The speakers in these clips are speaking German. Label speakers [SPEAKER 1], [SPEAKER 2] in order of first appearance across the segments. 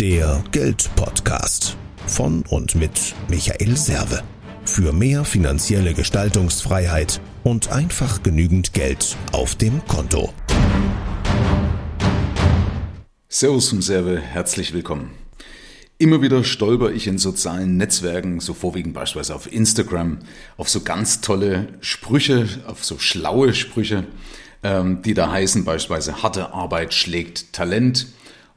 [SPEAKER 1] Der Geldpodcast von und mit Michael Serve. Für mehr finanzielle Gestaltungsfreiheit und einfach genügend Geld auf dem Konto.
[SPEAKER 2] Servus und Serve, herzlich willkommen. Immer wieder stolper ich in sozialen Netzwerken, so vorwiegend beispielsweise auf Instagram, auf so ganz tolle Sprüche, auf so schlaue Sprüche, ähm, die da heißen beispielsweise harte Arbeit schlägt Talent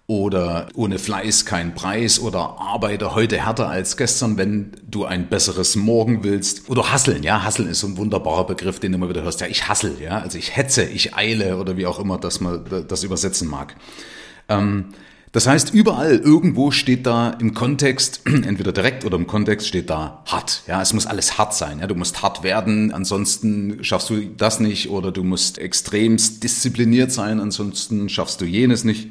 [SPEAKER 2] oder ohne Fleiß kein Preis oder arbeite heute härter als gestern, wenn du ein besseres Morgen willst. Oder hasseln, ja, hasseln ist so ein wunderbarer Begriff, den du immer wieder hörst. Ja, ich hassel, ja, also ich hetze, ich eile oder wie auch immer das man das übersetzen mag. Ähm, das heißt, überall irgendwo steht da im Kontext, entweder direkt oder im Kontext steht da hart. Ja, es muss alles hart sein. Ja, du musst hart werden, ansonsten schaffst du das nicht oder du musst extremst diszipliniert sein, ansonsten schaffst du jenes nicht.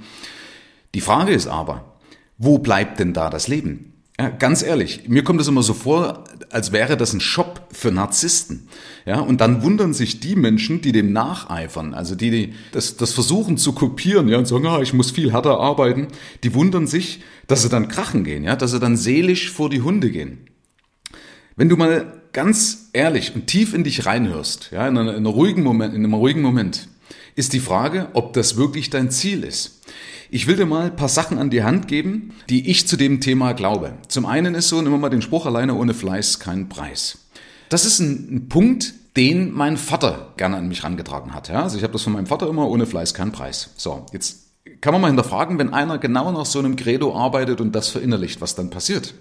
[SPEAKER 2] Die Frage ist aber, wo bleibt denn da das Leben? Ja, ganz ehrlich, mir kommt es immer so vor, als wäre das ein Shop für Narzissten. Ja, und dann wundern sich die Menschen, die dem nacheifern, also die, die das, das versuchen zu kopieren, ja, und sagen, ah, ich muss viel härter arbeiten, die wundern sich, dass sie dann krachen gehen, ja, dass sie dann seelisch vor die Hunde gehen. Wenn du mal ganz ehrlich und tief in dich reinhörst, ja, in, einer, in, einer ruhigen Moment, in einem ruhigen Moment, ist die Frage, ob das wirklich dein Ziel ist. Ich will dir mal ein paar Sachen an die Hand geben, die ich zu dem Thema glaube. Zum einen ist so, wir mal den Spruch alleine ohne Fleiß kein Preis. Das ist ein, ein Punkt, den mein Vater gerne an mich rangetragen hat. Ja? Also ich habe das von meinem Vater immer, ohne Fleiß kein Preis. So, jetzt kann man mal hinterfragen, wenn einer genau nach so einem Credo arbeitet und das verinnerlicht, was dann passiert.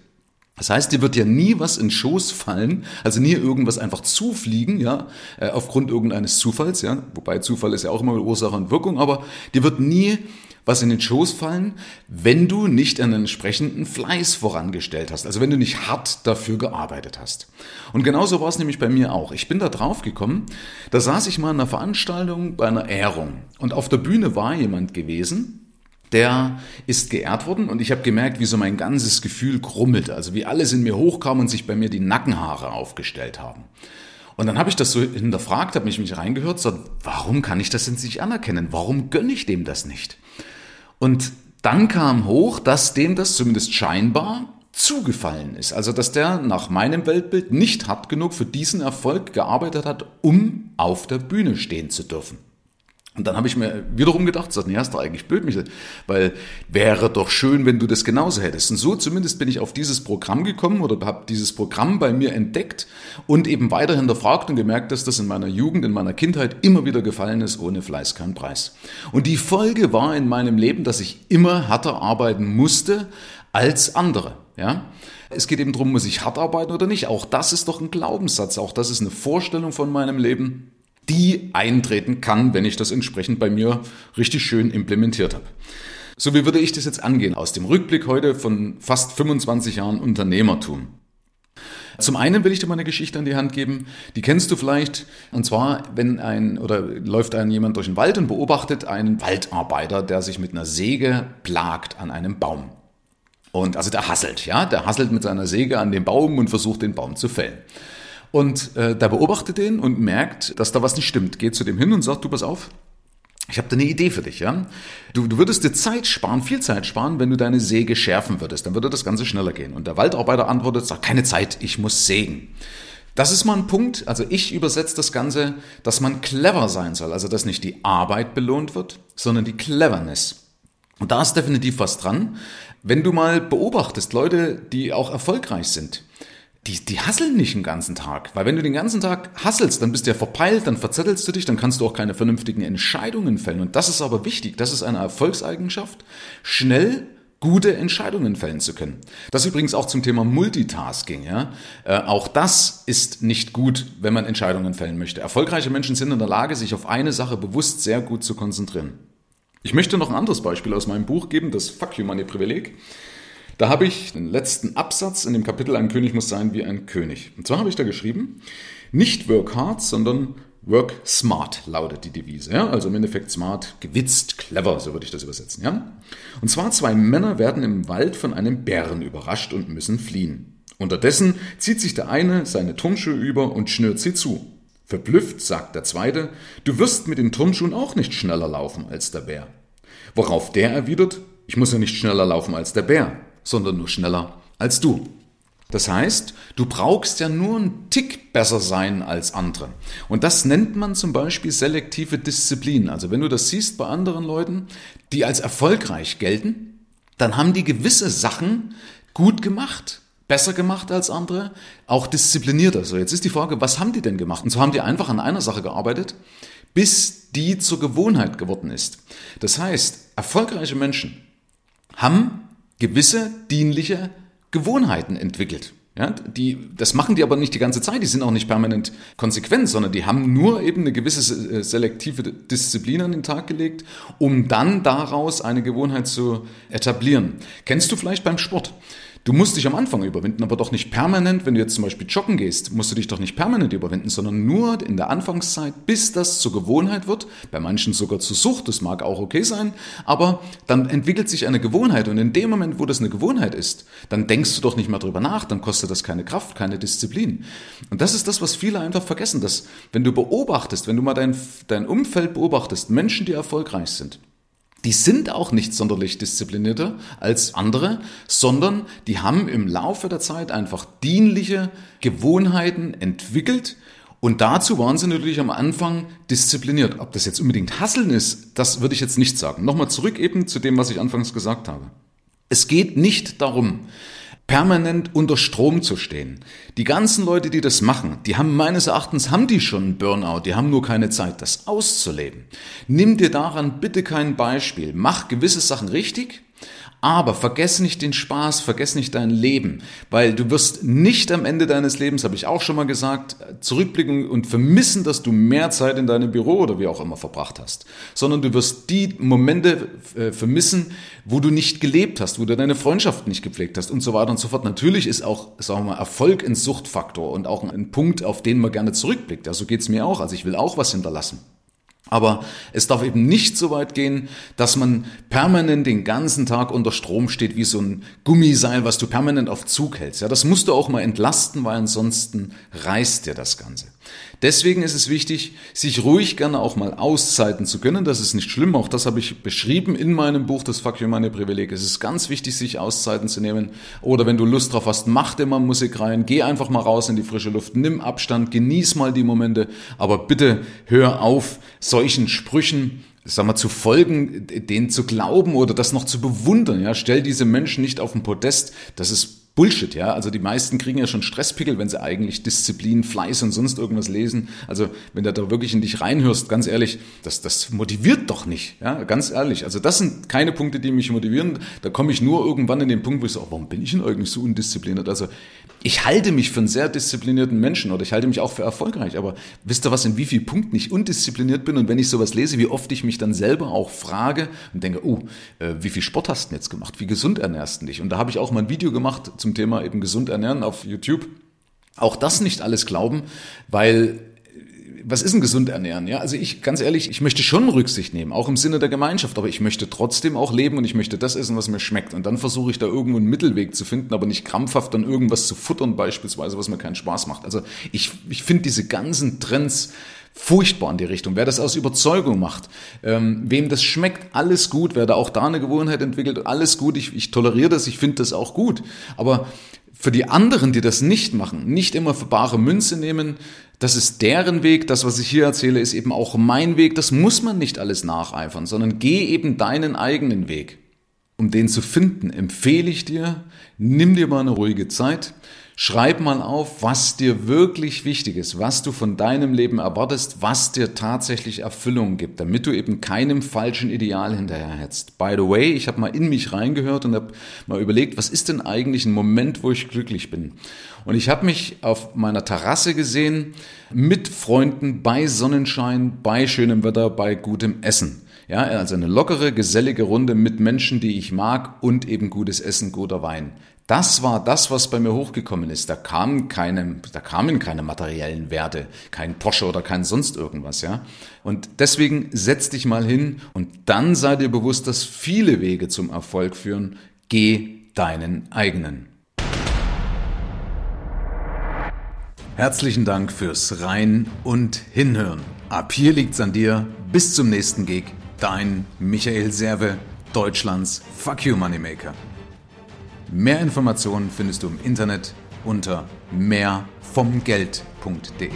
[SPEAKER 2] Das heißt, dir wird ja nie was in Schoß fallen, also nie irgendwas einfach zufliegen, ja, äh, aufgrund irgendeines Zufalls, ja, wobei Zufall ist ja auch immer Ursache und Wirkung, aber dir wird nie was in den Schoß fallen, wenn du nicht einen entsprechenden Fleiß vorangestellt hast, also wenn du nicht hart dafür gearbeitet hast. Und genauso war es nämlich bei mir auch. Ich bin da drauf gekommen, da saß ich mal in einer Veranstaltung bei einer Ehrung und auf der Bühne war jemand gewesen, der ist geehrt worden und ich habe gemerkt, wie so mein ganzes Gefühl krummelte, also wie alles in mir hochkam und sich bei mir die Nackenhaare aufgestellt haben. Und dann habe ich das so hinterfragt, habe mich mich reingehört, so, warum kann ich das denn nicht anerkennen? Warum gönne ich dem das nicht? Und dann kam hoch, dass dem das zumindest scheinbar zugefallen ist. Also dass der nach meinem Weltbild nicht hart genug für diesen Erfolg gearbeitet hat, um auf der Bühne stehen zu dürfen. Und dann habe ich mir wiederum gedacht, so, nee, hast du eigentlich blöd, Michael, weil wäre doch schön, wenn du das genauso hättest. Und so zumindest bin ich auf dieses Programm gekommen oder habe dieses Programm bei mir entdeckt und eben weiter hinterfragt und gemerkt, dass das in meiner Jugend, in meiner Kindheit immer wieder gefallen ist, ohne Fleiß kein Preis. Und die Folge war in meinem Leben, dass ich immer härter arbeiten musste als andere, ja. Es geht eben darum, muss ich hart arbeiten oder nicht. Auch das ist doch ein Glaubenssatz. Auch das ist eine Vorstellung von meinem Leben die eintreten kann, wenn ich das entsprechend bei mir richtig schön implementiert habe. So, wie würde ich das jetzt angehen? Aus dem Rückblick heute von fast 25 Jahren Unternehmertum. Zum einen will ich dir mal eine Geschichte an die Hand geben, die kennst du vielleicht. Und zwar, wenn ein oder läuft ein jemand durch den Wald und beobachtet einen Waldarbeiter, der sich mit einer Säge plagt an einem Baum. Und also der hasselt, ja, der hasselt mit seiner Säge an dem Baum und versucht den Baum zu fällen. Und äh, da beobachtet den und merkt, dass da was nicht stimmt. Geht zu dem hin und sagt, du pass auf, ich habe da eine Idee für dich, ja. Du, du würdest dir Zeit sparen, viel Zeit sparen, wenn du deine Säge schärfen würdest. Dann würde das Ganze schneller gehen. Und der Waldarbeiter antwortet, sagt, keine Zeit, ich muss sägen. Das ist mal ein Punkt, also ich übersetze das Ganze, dass man clever sein soll. Also dass nicht die Arbeit belohnt wird, sondern die Cleverness. Und da ist definitiv was dran. Wenn du mal beobachtest, Leute, die auch erfolgreich sind, die, die hasseln nicht den ganzen Tag. Weil wenn du den ganzen Tag hasselst, dann bist du ja verpeilt, dann verzettelst du dich, dann kannst du auch keine vernünftigen Entscheidungen fällen. Und das ist aber wichtig. Das ist eine Erfolgseigenschaft, schnell gute Entscheidungen fällen zu können. Das übrigens auch zum Thema Multitasking. Ja? Äh, auch das ist nicht gut, wenn man Entscheidungen fällen möchte. Erfolgreiche Menschen sind in der Lage, sich auf eine Sache bewusst sehr gut zu konzentrieren. Ich möchte noch ein anderes Beispiel aus meinem Buch geben, das Fuck You Money Privileg. Da habe ich den letzten Absatz in dem Kapitel Ein König muss sein wie ein König. Und zwar habe ich da geschrieben, nicht work hard, sondern work smart lautet die Devise. Ja? Also im Endeffekt smart, gewitzt, clever, so würde ich das übersetzen. Ja? Und zwar zwei Männer werden im Wald von einem Bären überrascht und müssen fliehen. Unterdessen zieht sich der eine seine Turnschuhe über und schnürt sie zu. Verblüfft sagt der zweite, du wirst mit den Turnschuhen auch nicht schneller laufen als der Bär. Worauf der erwidert, ich muss ja nicht schneller laufen als der Bär, sondern nur schneller als du. Das heißt, du brauchst ja nur einen Tick besser sein als andere. Und das nennt man zum Beispiel selektive Disziplin. Also wenn du das siehst bei anderen Leuten, die als erfolgreich gelten, dann haben die gewisse Sachen gut gemacht, besser gemacht als andere, auch disziplinierter. So, jetzt ist die Frage, was haben die denn gemacht? Und so haben die einfach an einer Sache gearbeitet, bis die zur Gewohnheit geworden ist. Das heißt, erfolgreiche Menschen haben gewisse dienliche Gewohnheiten entwickelt. Ja, die, das machen die aber nicht die ganze Zeit, die sind auch nicht permanent konsequent, sondern die haben nur eben eine gewisse äh, selektive Disziplin an den Tag gelegt, um dann daraus eine Gewohnheit zu etablieren. Kennst du vielleicht beim Sport? Du musst dich am Anfang überwinden, aber doch nicht permanent. Wenn du jetzt zum Beispiel joggen gehst, musst du dich doch nicht permanent überwinden, sondern nur in der Anfangszeit, bis das zur Gewohnheit wird. Bei manchen sogar zur Sucht, das mag auch okay sein. Aber dann entwickelt sich eine Gewohnheit und in dem Moment, wo das eine Gewohnheit ist, dann denkst du doch nicht mehr drüber nach, dann kostet das keine Kraft, keine Disziplin. Und das ist das, was viele einfach vergessen, dass wenn du beobachtest, wenn du mal dein, dein Umfeld beobachtest, Menschen, die erfolgreich sind, die sind auch nicht sonderlich disziplinierter als andere, sondern die haben im Laufe der Zeit einfach dienliche Gewohnheiten entwickelt. Und dazu waren sie natürlich am Anfang diszipliniert. Ob das jetzt unbedingt Hasseln ist, das würde ich jetzt nicht sagen. Nochmal zurück eben zu dem, was ich anfangs gesagt habe. Es geht nicht darum, permanent unter Strom zu stehen. Die ganzen Leute, die das machen, die haben meines Erachtens, haben die schon einen Burnout, die haben nur keine Zeit, das auszuleben. Nimm dir daran bitte kein Beispiel. Mach gewisse Sachen richtig aber vergess nicht den Spaß, vergess nicht dein Leben, weil du wirst nicht am Ende deines Lebens, habe ich auch schon mal gesagt, zurückblicken und vermissen, dass du mehr Zeit in deinem Büro oder wie auch immer verbracht hast, sondern du wirst die Momente äh, vermissen, wo du nicht gelebt hast, wo du deine Freundschaft nicht gepflegt hast und so weiter und so fort. Natürlich ist auch, sagen wir mal, Erfolg ein Suchtfaktor und auch ein Punkt, auf den man gerne zurückblickt. Ja, so geht's mir auch. Also ich will auch was hinterlassen. Aber es darf eben nicht so weit gehen, dass man permanent den ganzen Tag unter Strom steht wie so ein Gummiseil, was du permanent auf Zug hältst. Ja, das musst du auch mal entlasten, weil ansonsten reißt dir das Ganze. Deswegen ist es wichtig, sich ruhig gerne auch mal auszeiten zu können. Das ist nicht schlimm. Auch das habe ich beschrieben in meinem Buch, das Fuck You Meine Privileg. Es ist ganz wichtig, sich Auszeiten zu nehmen. Oder wenn du Lust drauf hast, mach dir mal Musik rein. Geh einfach mal raus in die frische Luft. Nimm Abstand. Genieß mal die Momente. Aber bitte hör auf, solchen Sprüchen sag mal, zu folgen, denen zu glauben oder das noch zu bewundern. Ja, stell diese Menschen nicht auf den Podest. Das ist Bullshit, ja. Also die meisten kriegen ja schon Stresspickel, wenn sie eigentlich Disziplin, Fleiß und sonst irgendwas lesen. Also wenn du da wirklich in dich reinhörst, ganz ehrlich, das, das motiviert doch nicht, ja, ganz ehrlich. Also das sind keine Punkte, die mich motivieren. Da komme ich nur irgendwann in den Punkt, wo ich so, oh, warum bin ich denn eigentlich so undiszipliniert? Also ich halte mich für einen sehr disziplinierten Menschen oder ich halte mich auch für erfolgreich. Aber wisst ihr was, in wie vielen Punkten ich undiszipliniert bin? Und wenn ich sowas lese, wie oft ich mich dann selber auch frage und denke, oh, äh, wie viel Sport hast du denn jetzt gemacht? Wie gesund ernährst du dich? Und da habe ich auch mal ein Video gemacht zum Thema eben gesund ernähren auf YouTube. Auch das nicht alles glauben, weil was ist ein gesund ernähren? Ja, also ich, ganz ehrlich, ich möchte schon Rücksicht nehmen, auch im Sinne der Gemeinschaft, aber ich möchte trotzdem auch leben und ich möchte das essen, was mir schmeckt. Und dann versuche ich da irgendwo einen Mittelweg zu finden, aber nicht krampfhaft dann irgendwas zu futtern beispielsweise, was mir keinen Spaß macht. Also ich, ich finde diese ganzen Trends, furchtbar in die Richtung. Wer das aus Überzeugung macht, ähm, wem das schmeckt, alles gut. Wer da auch da eine Gewohnheit entwickelt, alles gut. Ich, ich toleriere das, ich finde das auch gut. Aber für die anderen, die das nicht machen, nicht immer für bare Münze nehmen, das ist deren Weg, das, was ich hier erzähle, ist eben auch mein Weg, das muss man nicht alles nacheifern, sondern geh eben deinen eigenen Weg. Um den zu finden, empfehle ich dir, nimm dir mal eine ruhige Zeit, Schreib mal auf, was dir wirklich wichtig ist, was du von deinem Leben erwartest, was dir tatsächlich Erfüllung gibt, damit du eben keinem falschen Ideal hinterherhetzt. By the way, ich habe mal in mich reingehört und habe mal überlegt, was ist denn eigentlich ein Moment, wo ich glücklich bin? Und ich habe mich auf meiner Terrasse gesehen mit Freunden bei Sonnenschein, bei schönem Wetter, bei gutem Essen. Ja, also eine lockere, gesellige Runde mit Menschen, die ich mag und eben gutes Essen, guter Wein. Das war das, was bei mir hochgekommen ist. Da kamen keine, da kamen keine materiellen Werte, kein Porsche oder kein sonst irgendwas, ja. Und deswegen setz dich mal hin und dann sei dir bewusst, dass viele Wege zum Erfolg führen. Geh deinen eigenen. Herzlichen Dank fürs Rein und Hinhören. Ab hier liegt's an dir. Bis zum nächsten Gig Dein Michael Serve, Deutschlands Fuck You Moneymaker. Mehr Informationen findest du im Internet unter mehrvomgeld.de.